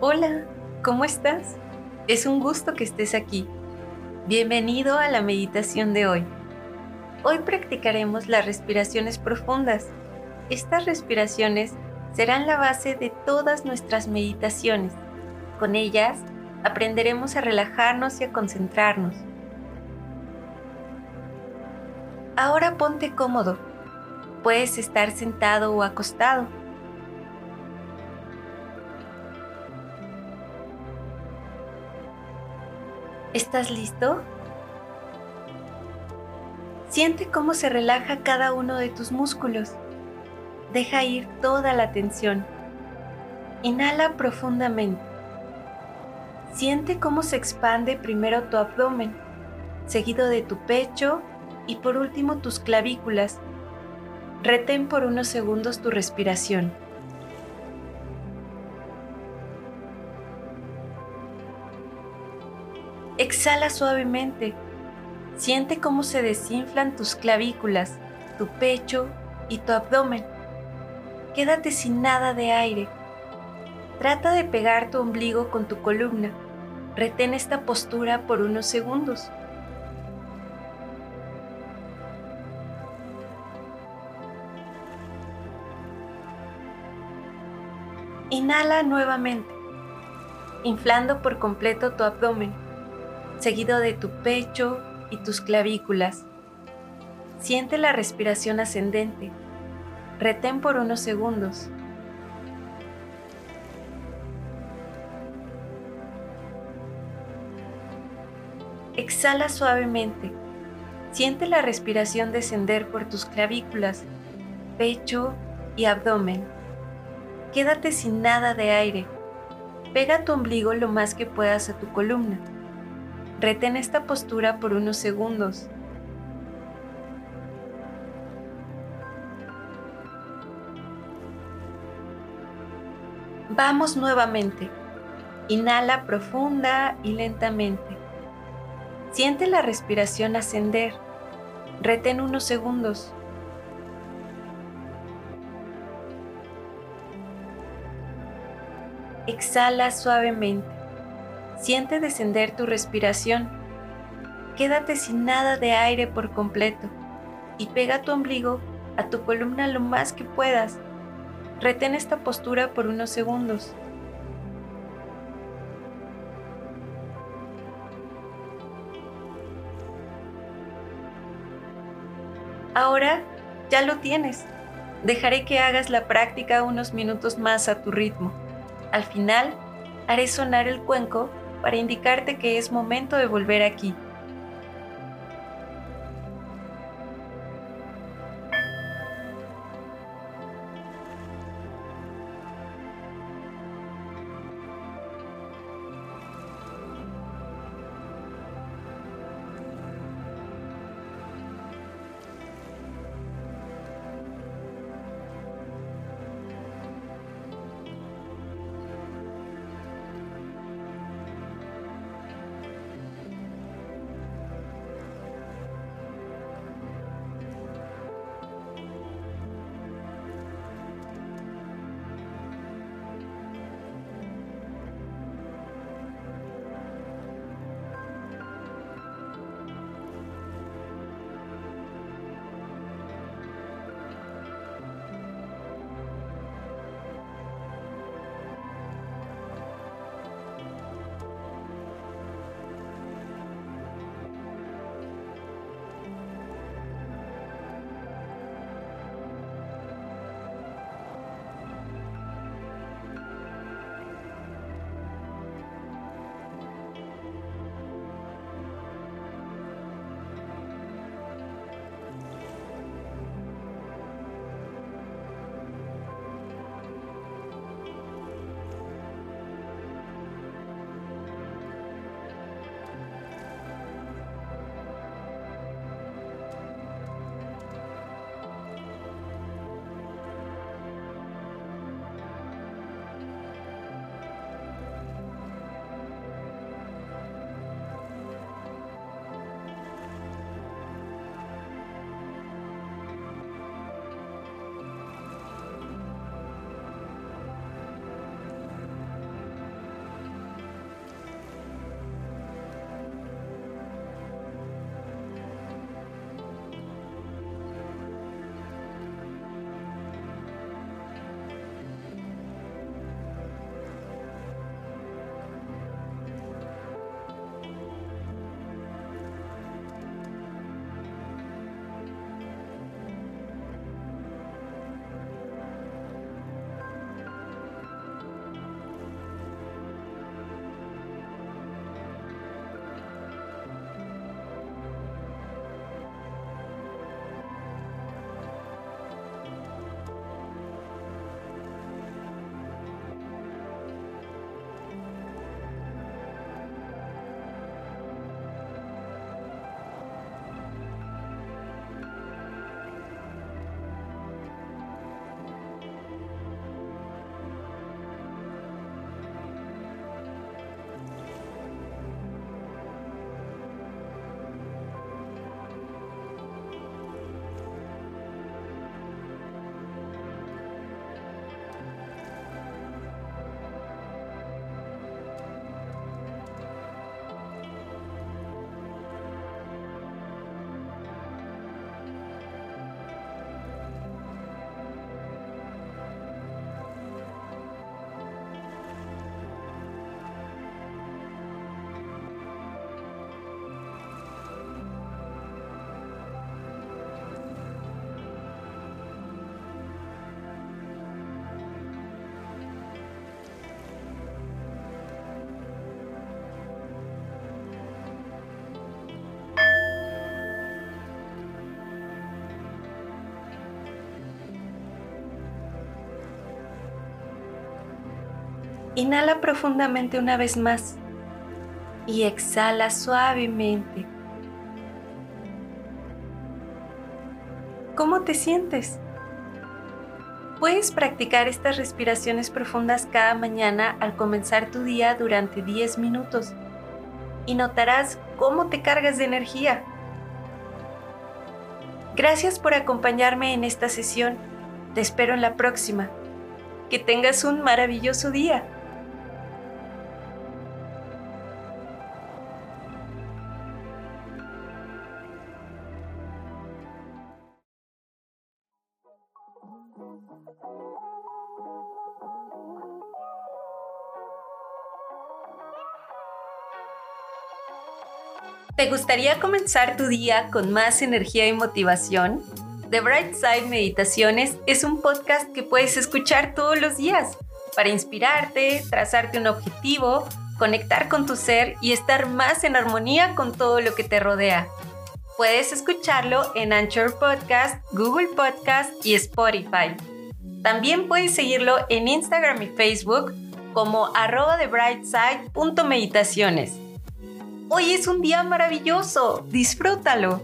Hola, ¿cómo estás? Es un gusto que estés aquí. Bienvenido a la meditación de hoy. Hoy practicaremos las respiraciones profundas. Estas respiraciones serán la base de todas nuestras meditaciones. Con ellas aprenderemos a relajarnos y a concentrarnos. Ahora ponte cómodo. Puedes estar sentado o acostado. ¿Estás listo? Siente cómo se relaja cada uno de tus músculos. Deja ir toda la tensión. Inhala profundamente. Siente cómo se expande primero tu abdomen, seguido de tu pecho y por último tus clavículas. Retén por unos segundos tu respiración. Exhala suavemente. Siente cómo se desinflan tus clavículas, tu pecho y tu abdomen. Quédate sin nada de aire. Trata de pegar tu ombligo con tu columna. Retén esta postura por unos segundos. Inhala nuevamente, inflando por completo tu abdomen, seguido de tu pecho y tus clavículas. Siente la respiración ascendente. Retén por unos segundos. Exhala suavemente. Siente la respiración descender por tus clavículas, pecho y abdomen. Quédate sin nada de aire. Pega tu ombligo lo más que puedas a tu columna. Retén esta postura por unos segundos. Vamos nuevamente. Inhala profunda y lentamente. Siente la respiración ascender. Retén unos segundos. Exhala suavemente. Siente descender tu respiración. Quédate sin nada de aire por completo y pega tu ombligo a tu columna lo más que puedas. Retén esta postura por unos segundos. Ahora ya lo tienes. Dejaré que hagas la práctica unos minutos más a tu ritmo. Al final, haré sonar el cuenco para indicarte que es momento de volver aquí. Inhala profundamente una vez más y exhala suavemente. ¿Cómo te sientes? Puedes practicar estas respiraciones profundas cada mañana al comenzar tu día durante 10 minutos y notarás cómo te cargas de energía. Gracias por acompañarme en esta sesión. Te espero en la próxima. Que tengas un maravilloso día. ¿Te gustaría comenzar tu día con más energía y motivación? The Bright Side Meditaciones es un podcast que puedes escuchar todos los días para inspirarte, trazarte un objetivo, conectar con tu ser y estar más en armonía con todo lo que te rodea. Puedes escucharlo en Anchor Podcast, Google Podcast y Spotify. También puedes seguirlo en Instagram y Facebook como arroba Hoy es un día maravilloso, disfrútalo.